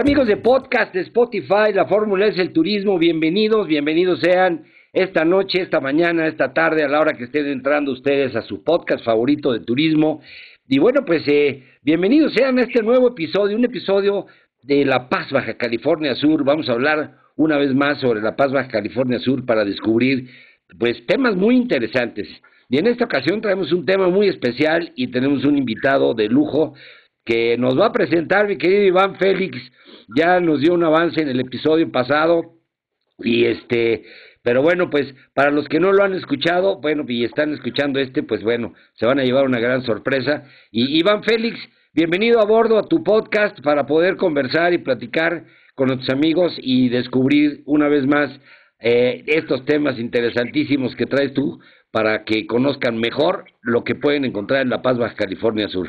Amigos de podcast de Spotify, la fórmula es el turismo, bienvenidos, bienvenidos sean esta noche, esta mañana, esta tarde, a la hora que estén entrando ustedes a su podcast favorito de turismo. Y bueno, pues eh, bienvenidos sean a este nuevo episodio, un episodio de La Paz, Baja California Sur. Vamos a hablar una vez más sobre La Paz, Baja California Sur para descubrir pues temas muy interesantes. Y en esta ocasión traemos un tema muy especial y tenemos un invitado de lujo que nos va a presentar mi querido Iván Félix ya nos dio un avance en el episodio pasado y este, pero bueno, pues para los que no lo han escuchado, bueno, y están escuchando este, pues bueno, se van a llevar una gran sorpresa. Y Iván Félix, bienvenido a bordo a tu podcast para poder conversar y platicar con nuestros amigos y descubrir una vez más eh, estos temas interesantísimos que traes tú para que conozcan mejor lo que pueden encontrar en La Paz, Baja California Sur.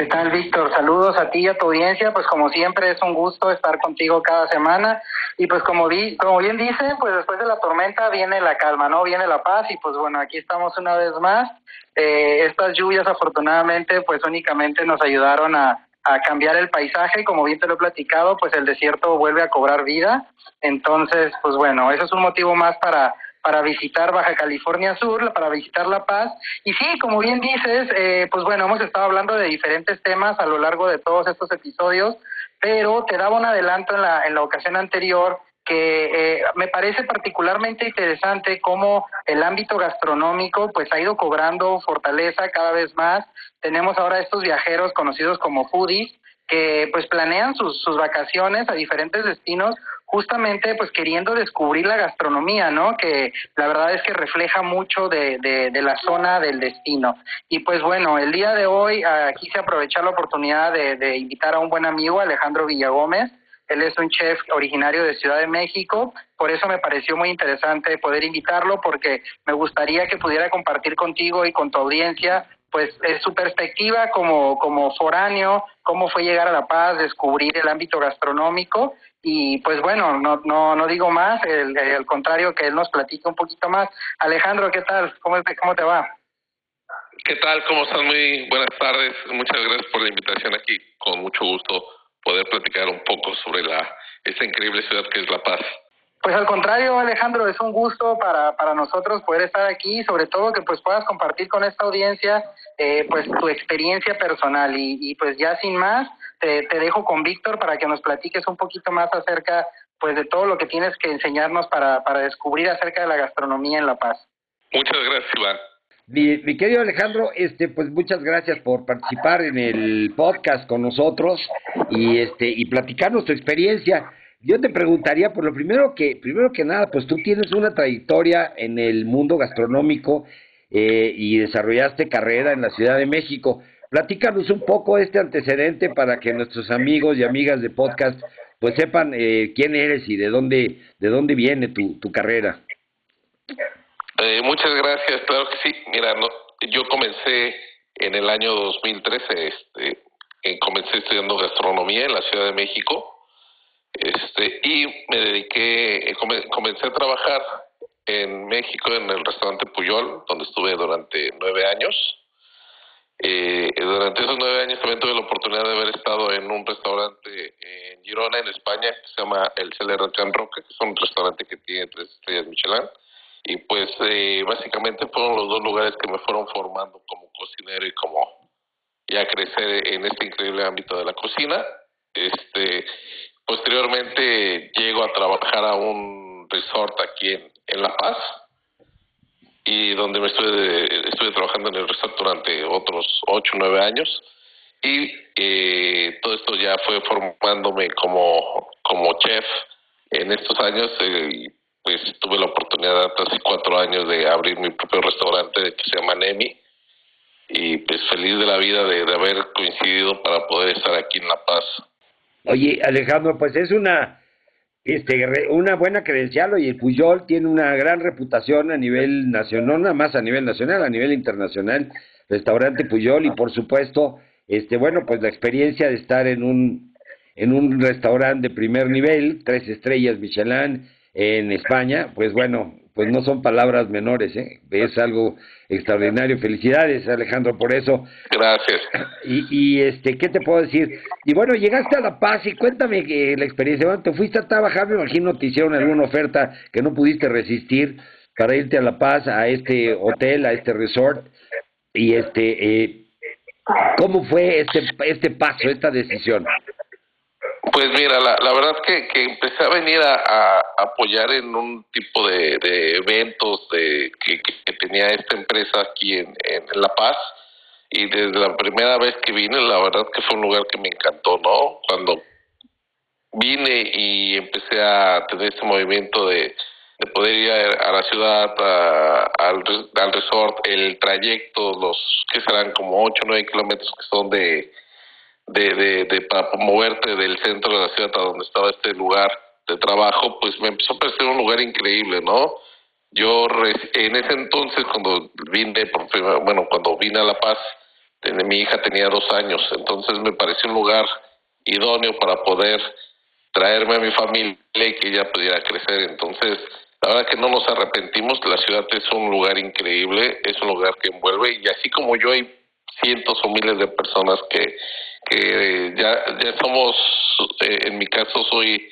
¿Qué tal, Víctor? Saludos a ti y a tu audiencia. Pues como siempre es un gusto estar contigo cada semana. Y pues como, vi, como bien dice, pues después de la tormenta viene la calma, ¿no? Viene la paz y pues bueno, aquí estamos una vez más. Eh, estas lluvias afortunadamente pues únicamente nos ayudaron a, cambiar el paisaje. Como bien te lo he platicado, pues el desierto vuelve a cobrar vida. Entonces, pues bueno, eso es un motivo más para para visitar Baja California Sur, para visitar La Paz. Y sí, como bien dices, eh, pues bueno, hemos estado hablando de diferentes temas a lo largo de todos estos episodios, pero te daba un adelanto en la, en la ocasión anterior que eh, me parece particularmente interesante cómo el ámbito gastronómico pues ha ido cobrando fortaleza cada vez más. Tenemos ahora estos viajeros conocidos como foodies que pues planean sus, sus vacaciones a diferentes destinos justamente pues queriendo descubrir la gastronomía, ¿no? Que la verdad es que refleja mucho de, de, la zona del destino. Y pues bueno, el día de hoy uh, quise aprovechar la oportunidad de, invitar a un buen amigo, Alejandro Villagómez. Él es un chef originario de Ciudad de México, por eso me pareció muy interesante poder invitarlo porque me gustaría que pudiera compartir contigo y con tu audiencia pues es su perspectiva como, como foráneo, cómo fue llegar a La Paz, descubrir el ámbito gastronómico y pues bueno, no, no, no digo más, el, al contrario que él nos platique un poquito más. Alejandro, ¿qué tal? ¿Cómo, cómo te va? ¿Qué tal? ¿Cómo estás? Muy buenas tardes. Muchas gracias por la invitación aquí. Con mucho gusto poder platicar un poco sobre la esta increíble ciudad que es La Paz. Pues al contrario, Alejandro, es un gusto para, para nosotros poder estar aquí, sobre todo que pues puedas compartir con esta audiencia eh, pues tu experiencia personal y, y pues ya sin más, te, te dejo con Víctor para que nos platiques un poquito más acerca pues de todo lo que tienes que enseñarnos para, para descubrir acerca de la gastronomía en La Paz. Muchas gracias, Iván. Mi, mi, querido Alejandro, este, pues muchas gracias por participar en el podcast con nosotros y este y platicarnos tu experiencia. Yo te preguntaría, por lo primero que, primero que nada, pues tú tienes una trayectoria en el mundo gastronómico eh, y desarrollaste carrera en la Ciudad de México. Platícanos un poco este antecedente para que nuestros amigos y amigas de podcast pues sepan eh, quién eres y de dónde, de dónde viene tu, tu carrera. Eh, muchas gracias, claro que sí. Mira, no, yo comencé en el año 2013, este, eh, comencé estudiando gastronomía en la Ciudad de México este y me dediqué, comencé a trabajar en México en el restaurante Puyol, donde estuve durante nueve años. Eh, durante esos nueve años también tuve la oportunidad de haber estado en un restaurante en Girona, en España, que se llama El Celero Can Roca, que es un restaurante que tiene tres estrellas Michelin. Y pues eh, básicamente fueron los dos lugares que me fueron formando como cocinero y como ya crecer en este increíble ámbito de la cocina. Este, posteriormente llego a trabajar a un resort aquí en, en La Paz, y donde me estuve, estuve trabajando en el resort durante otros ocho nueve años y eh, todo esto ya fue formándome como, como chef en estos años eh, pues tuve la oportunidad hace cuatro años de abrir mi propio restaurante que se llama Nemi y pues feliz de la vida de haber coincidido para poder estar aquí en La Paz. Oye Alejandro, pues es una este, una buena credencial, y el Puyol tiene una gran reputación a nivel nacional, no nada más a nivel nacional, a nivel internacional, restaurante Puyol, y por supuesto, este, bueno, pues la experiencia de estar en un, en un restaurante de primer nivel, tres estrellas Michelin en España, pues bueno, pues no son palabras menores, ¿eh? es algo extraordinario. Felicidades, Alejandro, por eso. Gracias. Y, y este, ¿qué te puedo decir? Y bueno, llegaste a La Paz y cuéntame que la experiencia. Bueno, te fuiste a trabajar, me imagino te hicieron alguna oferta que no pudiste resistir para irte a La Paz, a este hotel, a este resort. Y este, eh, ¿cómo fue este, este paso, esta decisión? Pues mira, la, la verdad que, que empecé a venir a, apoyar en un tipo de, eventos de, que, tenía esta empresa aquí en, en, La Paz y desde la primera vez que vine, la verdad que fue un lugar que me encantó, ¿no? Cuando vine y empecé a tener este movimiento de, de poder ir a, la ciudad, al, al resort, el trayecto, los que serán como 8 o 9 kilómetros que son de de, de, de, para moverte del centro de la ciudad a donde estaba este lugar de trabajo, pues me empezó a parecer un lugar increíble, ¿no? Yo en ese entonces cuando vine, por bueno, cuando vine a La Paz, mi hija tenía dos años, entonces me pareció un lugar idóneo para poder traerme a mi familia y que ella pudiera crecer. Entonces, la verdad que no nos arrepentimos, la ciudad es un lugar increíble, es un lugar que envuelve y así como yo hay cientos o miles de personas que que ya, ya somos, eh, en mi caso soy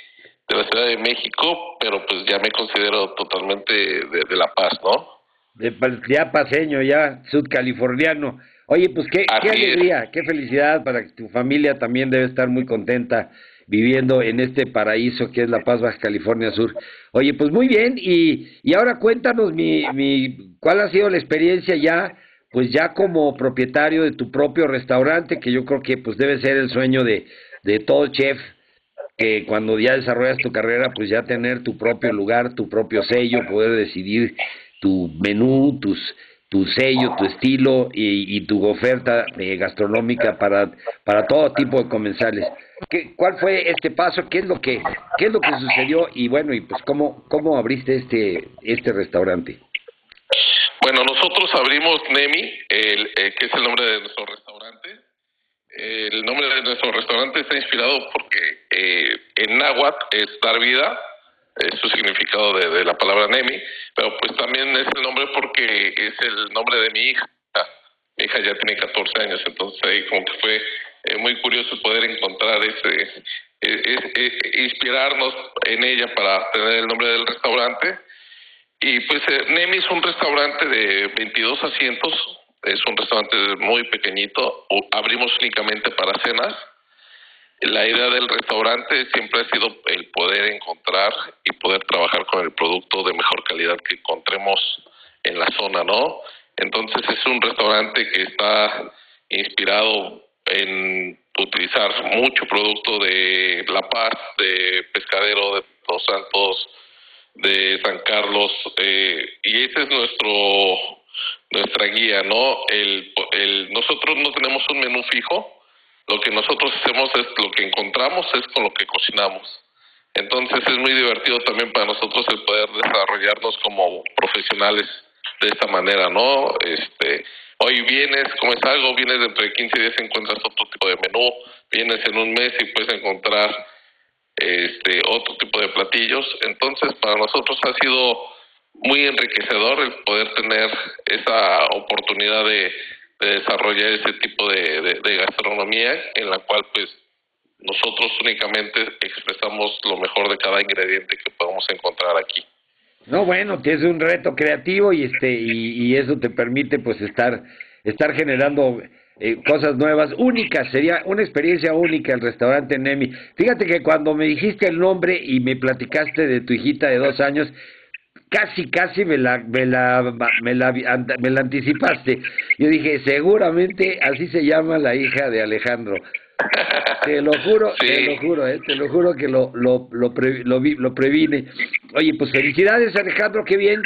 de la Ciudad de México, pero pues ya me considero totalmente de, La Paz, ¿no? De, ya paseño, ya sudcaliforniano. Oye, pues qué, qué alegría, qué felicidad para que tu familia también debe estar muy contenta viviendo en este paraíso que es La Paz, Baja California Sur. Oye, pues muy bien, y, y ahora cuéntanos mi, mi, cuál ha sido la experiencia ya pues ya como propietario de tu propio restaurante, que yo creo que pues debe ser el sueño de, de todo chef, que cuando ya desarrollas tu carrera, pues ya tener tu propio lugar, tu propio sello, poder decidir tu menú, tus tu sello, tu estilo y, y tu oferta eh, gastronómica para, para todo tipo de comensales. ¿Qué, ¿Cuál fue este paso? ¿Qué es lo que qué es lo que sucedió? Y bueno, y pues cómo cómo abriste este este restaurante. Bueno, nosotros abrimos Nemi, el, eh, que es el nombre de nuestro restaurante. El nombre de nuestro restaurante está inspirado porque eh, en náhuatl es dar vida, es su significado de, la palabra Nemi, pero pues también es el nombre porque es el nombre de mi hija. Mi hija ya tiene 14 años, entonces ahí como que fue eh, muy curioso poder encontrar ese, inspirarnos en ella para tener el nombre del restaurante y pues eh, Nemi es un restaurante de 22 asientos, es un restaurante muy pequeñito, abrimos únicamente para cenas. La idea del restaurante siempre ha sido el poder encontrar y poder trabajar con el producto de mejor calidad que encontremos en la zona, ¿no? Entonces es un restaurante que está inspirado en utilizar mucho producto de La Paz, de Pescadero, de Los Santos, de San Carlos eh, y ese es nuestro nuestra guía, ¿no? El, el, nosotros no tenemos un menú fijo, lo que nosotros hacemos es lo que encontramos es con lo que cocinamos. Entonces es muy divertido también para nosotros el poder desarrollarnos como profesionales de esta manera, ¿no? Este, hoy vienes, comes algo, vienes dentro de 15 días encuentras otro tipo de menú, vienes en un mes y puedes encontrar este otro tipo de platillos. Entonces, para nosotros ha sido muy enriquecedor el poder tener esa oportunidad de, desarrollar ese tipo de, gastronomía en la cual pues nosotros únicamente expresamos lo mejor de cada ingrediente que podemos encontrar aquí. No, bueno, que es un reto creativo y este y eso te permite pues estar estar generando eh, cosas nuevas, únicas, sería una experiencia única el restaurante Nemi. Fíjate que cuando me dijiste el nombre y me platicaste de tu hijita de dos años, casi, casi me la, me la, me la, me la anticipaste. Yo dije, seguramente así se llama la hija de Alejandro. Te lo juro, te lo juro, eh, te lo juro que lo, lo, lo, lo, lo previne. Oye, pues felicidades Alejandro, qué bien.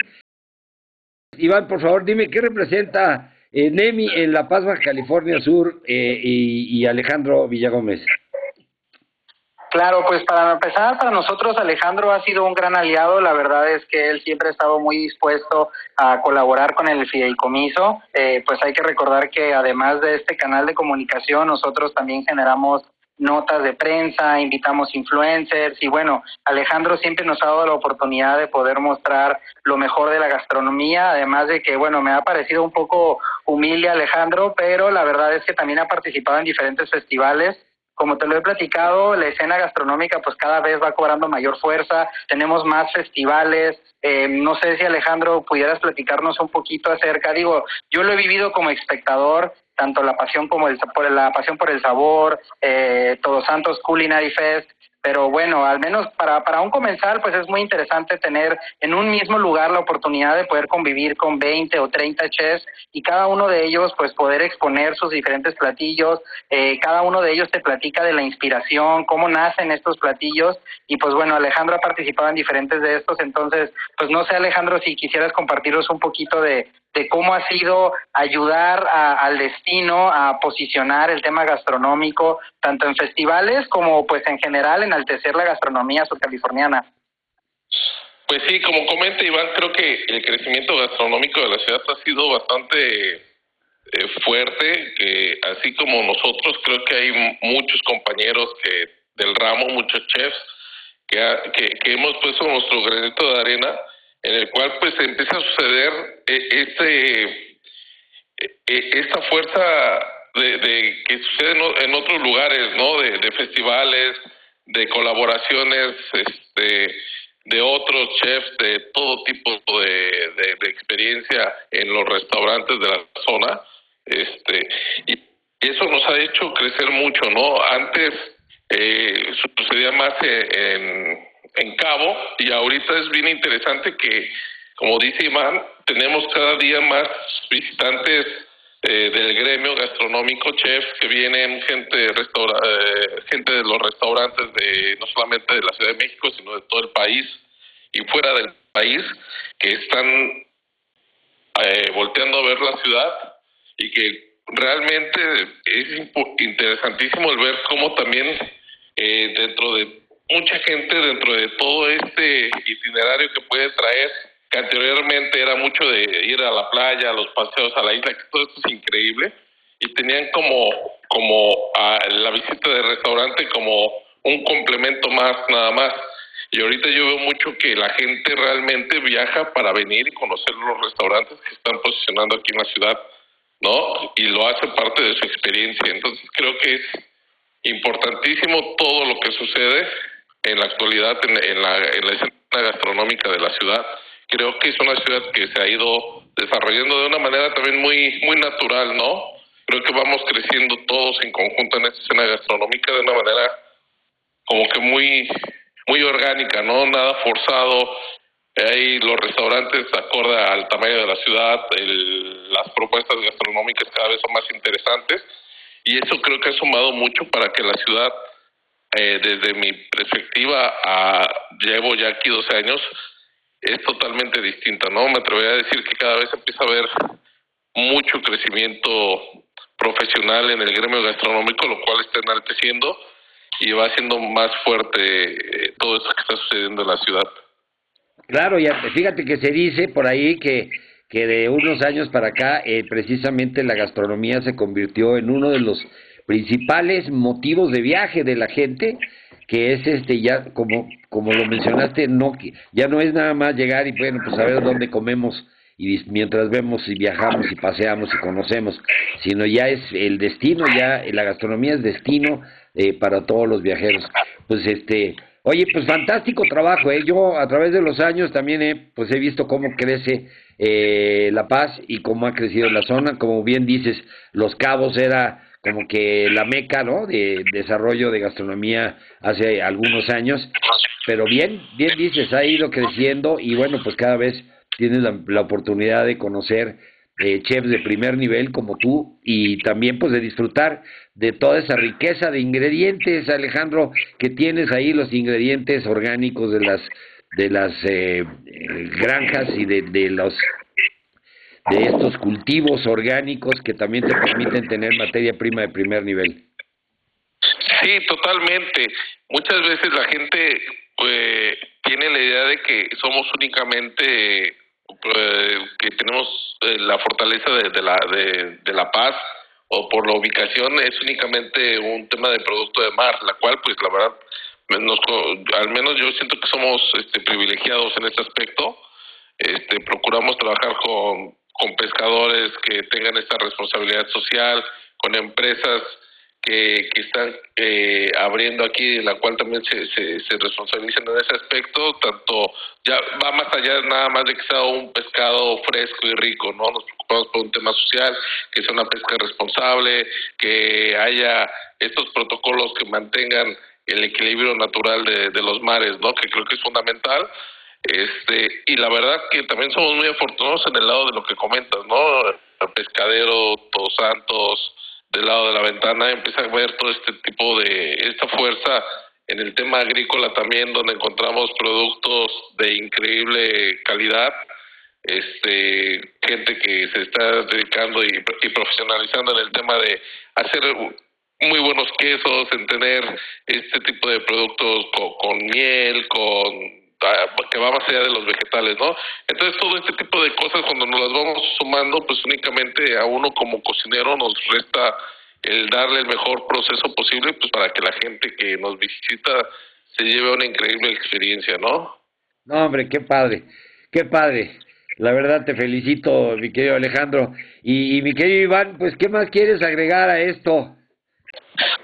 Iván, por favor, dime, ¿qué representa eh, Nemi en La Paz, California Sur eh, y, Alejandro Villagómez. Claro, pues para empezar, para nosotros Alejandro ha sido un gran aliado. La verdad es que él siempre ha estado muy dispuesto a colaborar con el fideicomiso. Eh, pues hay que recordar que además de este canal de comunicación, nosotros también generamos notas de prensa, invitamos influencers y bueno, Alejandro siempre nos ha dado la oportunidad de poder mostrar lo mejor de la gastronomía, además de que bueno, me ha parecido un poco humilde Alejandro, pero la verdad es que también ha participado en diferentes festivales. Como te lo he platicado, la escena gastronómica pues cada vez va cobrando mayor fuerza, tenemos más festivales, eh, no sé si Alejandro pudieras platicarnos un poquito acerca, digo, yo lo he vivido como espectador, tanto la pasión como el, por la pasión por el sabor, eh, Todos Santos Culinary Fest, pero bueno, al menos para, para un comenzar, pues es muy interesante tener en un mismo lugar la oportunidad de poder convivir con 20 o 30 chefs y cada uno de ellos pues poder exponer sus diferentes platillos, eh, cada uno de ellos te platica de la inspiración, cómo nacen estos platillos. Y pues bueno, Alejandro ha participado en diferentes de estos, entonces pues no sé Alejandro si quisieras compartirnos un poquito de, de cómo ha sido ayudar al destino a posicionar el tema gastronómico tanto en festivales como pues en general enaltecer la gastronomía sudcaliforniana. Pues sí, como comenta Iván, creo que el crecimiento gastronómico de la ciudad ha sido bastante eh, fuerte, que así como nosotros creo que hay muchos compañeros que del ramo, muchos chefs que, que hemos puesto nuestro granito de arena en el cual pues empieza a suceder eh, este eh, esta fuerza de, que sucede en otros lugares, ¿no? De, festivales, de colaboraciones, este, de otros chefs de todo tipo de, de, experiencia en los restaurantes de la zona, este, y eso nos ha hecho crecer mucho, ¿no? Antes eh, sucedía más en Cabo y ahorita es bien interesante que, como dice Iván, tenemos cada día más visitantes eh, del gremio gastronómico, chefs que vienen, gente, restaura, eh, gente de los restaurantes de no solamente de la Ciudad de México, sino de todo el país y fuera del país, que están eh, volteando a ver la ciudad y que realmente es interesantísimo el ver cómo también dentro de mucha gente dentro de todo este itinerario que puede traer, que anteriormente era mucho de ir a la playa, a los paseos a la isla, que todo esto es increíble, y tenían como, como la visita de restaurante como un complemento más, nada más. Y ahorita yo veo mucho que la gente realmente viaja para venir y conocer los restaurantes que están posicionando aquí en la ciudad, ¿no? Y lo hace parte de su experiencia. Entonces creo que es importantísimo todo lo que sucede en la actualidad en, la, en la escena gastronómica de la ciudad. Creo que es una ciudad que se ha ido desarrollando de una manera también muy, muy natural, ¿no? Creo que vamos creciendo todos en conjunto en esta escena gastronómica de una manera como que muy, muy orgánica, ¿no? Nada forzado. Hay los restaurantes acorde al tamaño de la ciudad, las propuestas gastronómicas cada vez son más interesantes y eso creo que ha sumado mucho para que la ciudad eh, desde mi perspectiva, a, llevo ya aquí 12 años, es totalmente distinta, ¿no? Me atrevería a decir que cada vez empieza a haber mucho crecimiento profesional en el gremio gastronómico, lo cual está enalteciendo y va haciendo más fuerte eh, todo esto que está sucediendo en la ciudad. Claro, y fíjate que se dice por ahí que, que de unos años para acá, eh, precisamente la gastronomía se convirtió en uno de los principales motivos de viaje de la gente que es este ya como como lo mencionaste, no ya no es nada más llegar y bueno, pues a ver dónde comemos y mientras vemos y viajamos y paseamos y conocemos, sino ya es el destino, ya la gastronomía es destino eh, para todos los viajeros. Pues este, oye, pues fantástico trabajo, ¿eh? yo a través de los años también he, pues he visto cómo crece eh, La Paz y cómo ha crecido la zona, como bien dices, Los Cabos era como que la meca, ¿no? De desarrollo de gastronomía hace algunos años, pero bien, bien dices, ha ido creciendo y bueno, pues cada vez tienes la, oportunidad de conocer eh, chefs de primer nivel como tú y también pues de disfrutar de toda esa riqueza de ingredientes, Alejandro, que tienes ahí los ingredientes orgánicos de las de las eh, eh, granjas y de, de los de estos cultivos orgánicos que también te permiten tener materia prima de primer nivel. Sí, totalmente. Muchas veces la gente pues tiene la idea de que somos únicamente eh, que tenemos eh, la fortaleza de, la de, la paz o por la ubicación es únicamente un tema de producto de mar, la cual pues la verdad nos, al menos yo siento que somos este, privilegiados en este aspecto. Este, procuramos trabajar con con pescadores que tengan esta responsabilidad social, con empresas que, que están eh, abriendo aquí, en la cual también se, se, se, responsabilizan en ese aspecto, tanto ya va más allá nada más de que sea un pescado fresco y rico, ¿no? Nos preocupamos por un tema social, que sea una pesca responsable, que haya estos protocolos que mantengan el equilibrio natural de, de los mares, ¿no? Que creo que es fundamental este, y la verdad que también somos muy afortunados en el lado de lo que comentas, ¿no? El pescadero, Todos Santos, del lado de la ventana, empieza a ver todo este tipo de, esta fuerza en el tema agrícola también, donde encontramos productos de increíble calidad, este, gente que se está dedicando y, y profesionalizando en el tema de hacer muy buenos quesos, en tener este tipo de productos con miel, con que va más allá de los vegetales, ¿no? Entonces todo este tipo de cosas cuando nos las vamos sumando, pues únicamente a uno como cocinero nos resta el darle el mejor proceso posible, pues para que la gente que nos visita se lleve una increíble experiencia, ¿no? No, hombre, qué padre, qué padre. La verdad te felicito, mi querido Alejandro. Y, y mi querido Iván, pues, ¿qué más quieres agregar a esto?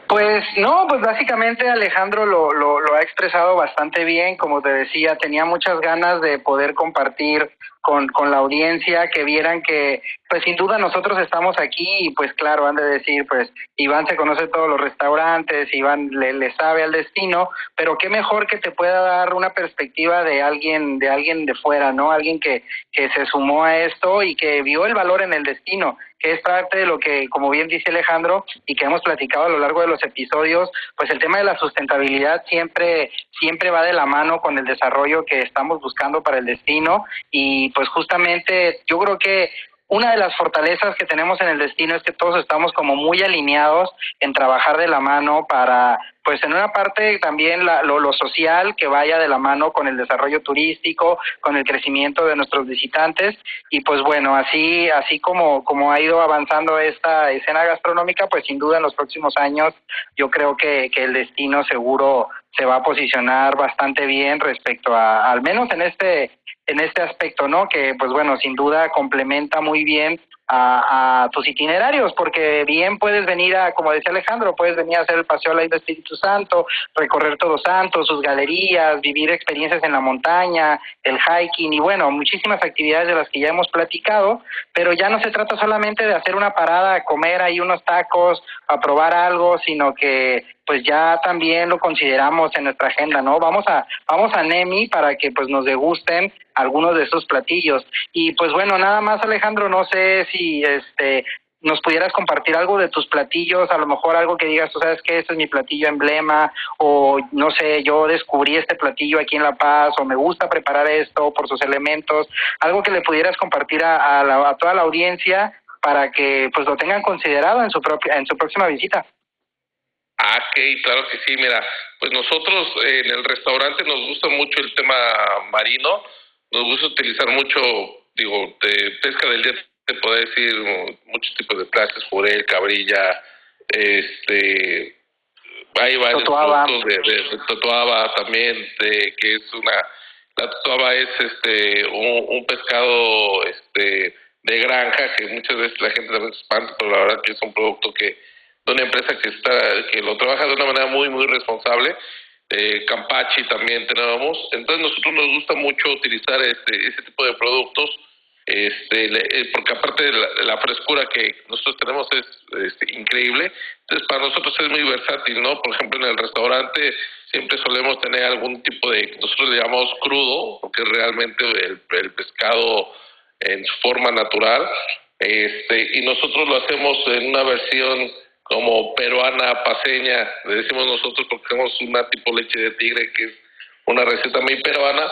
Pues no, pues básicamente Alejandro lo, lo, lo, ha expresado bastante bien, como te decía, tenía muchas ganas de poder compartir con, con la audiencia, que vieran que pues sin duda nosotros estamos aquí y pues claro, han de decir, pues Iván se conoce todos los restaurantes, Iván le, le sabe al destino, pero qué mejor que te pueda dar una perspectiva de alguien, de alguien de fuera, ¿no? Alguien que, que se sumó a esto y que vio el valor en el destino, que es parte de lo que, como bien dice Alejandro, y que hemos platicado a lo largo de los episodios, pues el tema de la sustentabilidad siempre, siempre va de la mano con el desarrollo que estamos buscando para el destino y pues justamente yo creo que una de las fortalezas que tenemos en el destino es que todos estamos como muy alineados en trabajar de la mano para, pues en una parte también la, lo, lo, social que vaya de la mano con el desarrollo turístico, con el crecimiento de nuestros visitantes. Y pues bueno, así así como como ha ido avanzando esta escena gastronómica, pues sin duda en los próximos años yo creo que, que el destino seguro se va a posicionar bastante bien respecto a, al menos en este en este aspecto, ¿no? Que, pues bueno, sin duda complementa muy bien a, a, tus itinerarios, porque bien puedes venir a, como decía Alejandro, puedes venir a hacer el paseo a la isla Espíritu Santo, recorrer Todos Santos, sus galerías, vivir experiencias en la montaña, el hiking y bueno, muchísimas actividades de las que ya hemos platicado, pero ya no se trata solamente de hacer una parada a comer ahí unos tacos, a probar algo, sino que pues ya también lo consideramos en nuestra agenda, ¿no? Vamos a vamos a Nemi para que pues nos degusten algunos de esos platillos. Y pues bueno, nada más Alejandro, no sé si este nos pudieras compartir algo de tus platillos, a lo mejor algo que digas, tú sabes que este es mi platillo emblema, o no sé, yo descubrí este platillo aquí en La Paz, o me gusta preparar esto por sus elementos, algo que le pudieras compartir a, a, la, a toda la audiencia para que pues lo tengan considerado en su propia, en su próxima visita. Ah, ok, claro que sí, mira, pues nosotros eh, en el restaurante nos gusta mucho el tema marino, nos gusta utilizar mucho, digo, de pesca del día, te puedo decir muchos tipos de platos, jurel, cabrilla, este, hay varios productos de, de, también, de, que es una, la totuaba es este un, pescado este de granja que muchas veces la gente también se espanta, pero la verdad que es un producto que de una empresa que está que lo trabaja de una manera muy muy responsable. Eh, Campachi también tenemos, entonces nosotros nos gusta mucho utilizar este ese tipo de productos este eh, porque aparte de la, frescura que nosotros tenemos es este, increíble entonces para nosotros es muy versátil no por ejemplo en el restaurante siempre solemos tener algún tipo de nosotros le llamamos crudo porque realmente el, el pescado en su forma natural este y nosotros lo hacemos en una versión como peruana paseña le decimos nosotros porque tenemos una tipo leche de tigre que es una receta muy peruana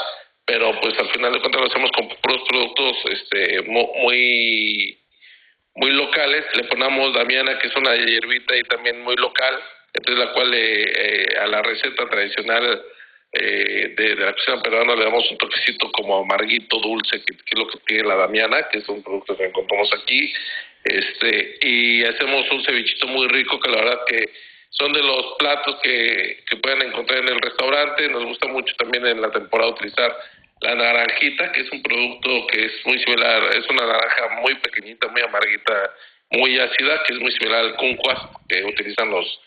pero pues al final de cuentas lo hacemos con puros productos este muy muy locales le ponemos damiana que es una hierbita y también muy local entonces la cual eh, a la receta tradicional eh, de, la cocina peruana le damos un toquecito como amarguito dulce que, es lo que tiene la damiana que es un producto que encontramos aquí este y hacemos un cevichito muy rico que la verdad que son de los platos que, que pueden encontrar en el restaurante. Nos gusta mucho también en la temporada utilizar la naranjita, que es un producto que es muy similar, es una naranja muy pequeñita, muy amarguita, muy ácida, que es muy similar al kunquas que utilizan los,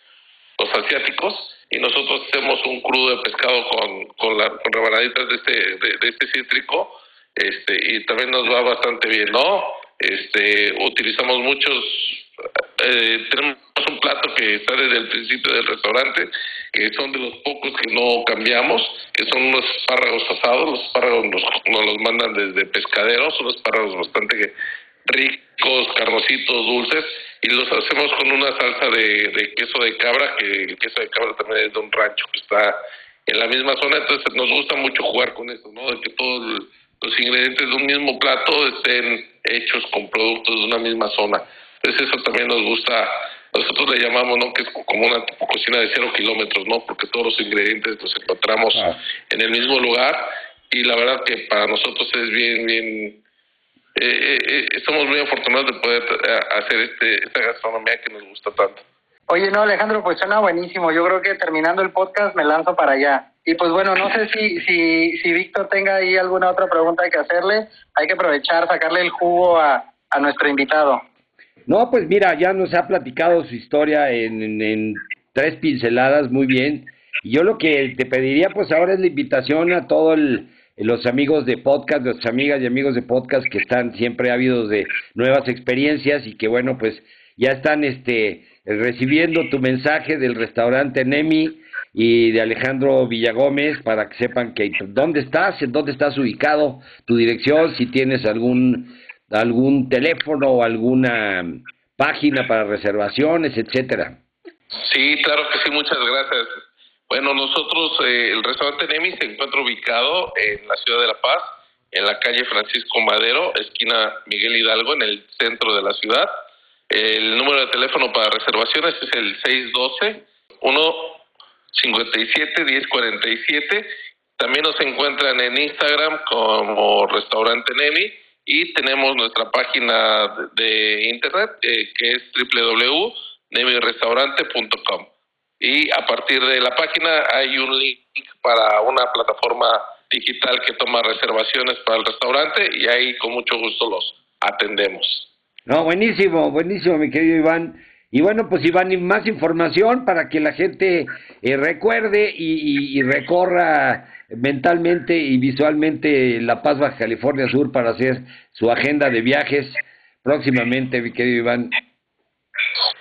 los asiáticos. Y nosotros hacemos un crudo de pescado con, con, la, con rebanaditas de este, de, este cítrico, este, y también nos va bastante bien, ¿no? Este, utilizamos muchos, eh, tenemos un plato que está desde el principio del restaurante, que son de los pocos que no cambiamos, que son unos espárragos asados, los espárragos nos, los mandan desde pescaderos, son espárragos bastante ricos, carnositos, dulces, y los hacemos con una salsa de, queso de cabra, que el queso de cabra también es de un rancho que está en la misma zona, entonces nos gusta mucho jugar con esto, ¿no? De que todos los ingredientes de un mismo plato estén hechos con productos de una misma zona. Entonces eso también nos gusta nosotros le llamamos, ¿no? Que es como una cocina de cero kilómetros, ¿no? Porque todos los ingredientes los encontramos ah. en el mismo lugar y la verdad que para nosotros es bien, bien, eh, eh, eh, estamos muy afortunados de poder hacer este, esta gastronomía que nos gusta tanto. Oye, no, Alejandro, pues suena buenísimo. Yo creo que terminando el podcast me lanzo para allá. Y pues bueno, no sé si, si, si Víctor tenga ahí alguna otra pregunta que hacerle. Hay que aprovechar, sacarle el jugo a, a nuestro invitado. No, pues mira, ya nos ha platicado su historia en, en, tres pinceladas, muy bien. Y yo lo que te pediría, pues ahora es la invitación a todos los amigos de podcast, las amigas y amigos de podcast que están siempre ávidos de nuevas experiencias y que bueno, pues ya están este recibiendo tu mensaje del restaurante Nemi y de Alejandro Villagómez para que sepan que dónde estás, en dónde estás ubicado, tu dirección, si tienes algún algún teléfono o alguna página para reservaciones, etcétera. Sí, claro que sí, muchas gracias. Bueno, nosotros, eh, el restaurante Nemi se encuentra ubicado en la ciudad de La Paz, en la calle Francisco Madero, esquina Miguel Hidalgo, en el centro de la ciudad. El número de teléfono para reservaciones es el 612 157 1047. También nos encuentran en Instagram como Restaurante Nemi y tenemos nuestra página de internet eh, que es www.nemirestaurante.com y a partir de la página hay un link para una plataforma digital que toma reservaciones para el restaurante y ahí con mucho gusto los atendemos. No, buenísimo, buenísimo, mi querido Iván. Y bueno, pues Iván, más información para que la gente eh, recuerde y recorra mentalmente y visualmente La Paz, Baja California Sur para hacer su agenda de viajes próximamente, mi querido Iván?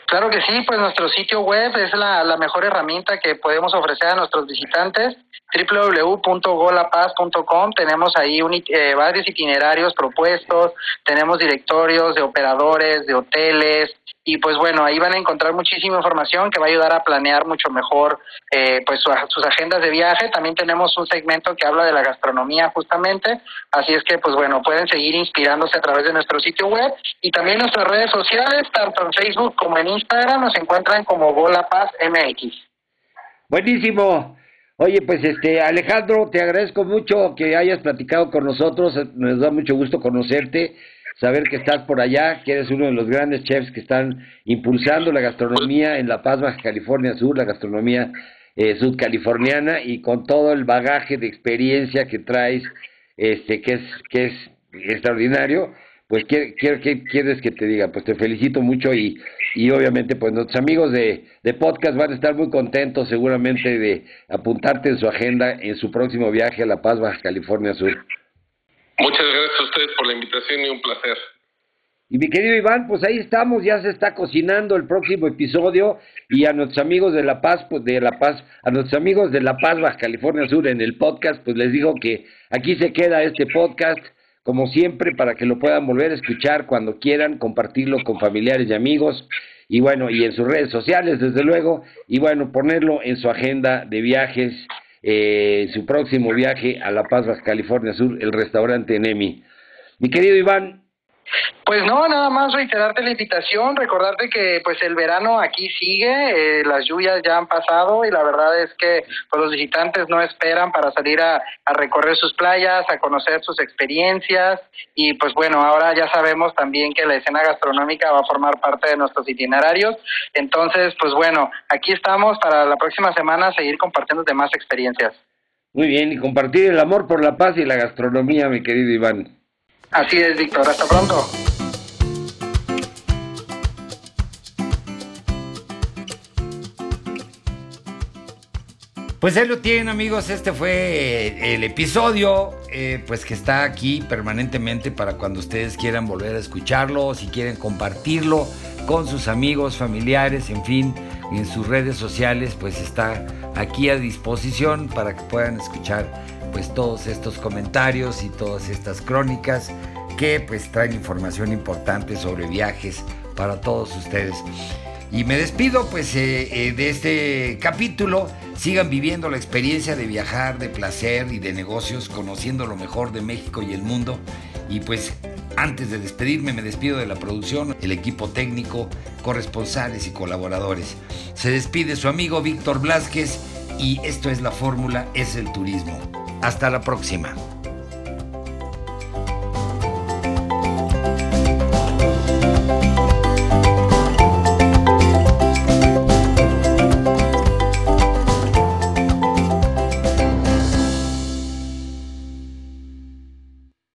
Claro que sí, pues nuestro sitio web es la, la mejor herramienta que podemos ofrecer a nuestros visitantes www.golapaz.com tenemos ahí eh, varios itinerarios propuestos, tenemos directorios de operadores, de hoteles, y pues bueno, ahí van a encontrar muchísima información que va a ayudar a planear mucho mejor eh, pues sus agendas de viaje. También tenemos un segmento que habla de la gastronomía justamente, así es que pues bueno, pueden seguir inspirándose a través de nuestro sitio web y también nuestras redes sociales, tanto en Facebook como en Instagram, nos encuentran como Golapaz MX. Buenísimo. Oye, pues este Alejandro, te agradezco mucho que hayas platicado con nosotros, nos da mucho gusto conocerte saber que estás por allá, que eres uno de los grandes chefs que están impulsando la gastronomía en La Paz, Baja California Sur, la gastronomía eh, sudcaliforniana y con todo el bagaje de experiencia que traes, este, que es, que es extraordinario. Pues, ¿qué, qué, quieres que te diga? Pues te felicito mucho y, y obviamente, pues nuestros amigos de, de podcast van a estar muy contentos seguramente de apuntarte en su agenda en su próximo viaje a La Paz, Baja California Sur. Muchas gracias a ustedes por la invitación y un placer. Y mi querido Iván, pues ahí estamos, ya se está cocinando el próximo episodio y a nuestros amigos de La Paz, pues de La Paz, a nuestros amigos de La Paz, Baja California Sur en el podcast, pues les digo que aquí se queda este podcast, como siempre, para que lo puedan volver a escuchar cuando quieran, compartirlo con familiares y amigos, y bueno, y en sus redes sociales, desde luego, y bueno, ponerlo en su agenda de viajes eh, su próximo viaje a La Paz, California Sur, el restaurante Nemi. Mi querido Iván. Pues no, nada más reiterarte la invitación, recordarte que pues el verano aquí sigue, eh, las lluvias ya han pasado y la verdad es que pues, los visitantes no esperan para salir a, a, recorrer sus playas, a conocer sus experiencias y pues bueno, ahora ya sabemos también que la escena gastronómica va a formar parte de nuestros itinerarios, entonces pues bueno, aquí estamos para la próxima semana seguir compartiendo demás experiencias. Muy bien, y compartir el amor por la paz y la gastronomía, mi querido Iván. Así es, Víctor. Hasta pronto. Pues ahí lo tienen amigos, este fue el episodio, eh, pues que está aquí permanentemente para cuando ustedes quieran volver a escucharlo, si quieren compartirlo con sus amigos, familiares, en fin, en sus redes sociales, pues está aquí a disposición para que puedan escuchar pues todos estos comentarios y todas estas crónicas que pues traen información importante sobre viajes para todos ustedes. Y me despido pues eh, eh, de este capítulo. Sigan viviendo la experiencia de viajar, de placer y de negocios, conociendo lo mejor de México y el mundo. Y pues antes de despedirme me despido de la producción, el equipo técnico, corresponsales y colaboradores. Se despide su amigo Víctor Blasquez y esto es la fórmula, es el turismo. Hasta la próxima.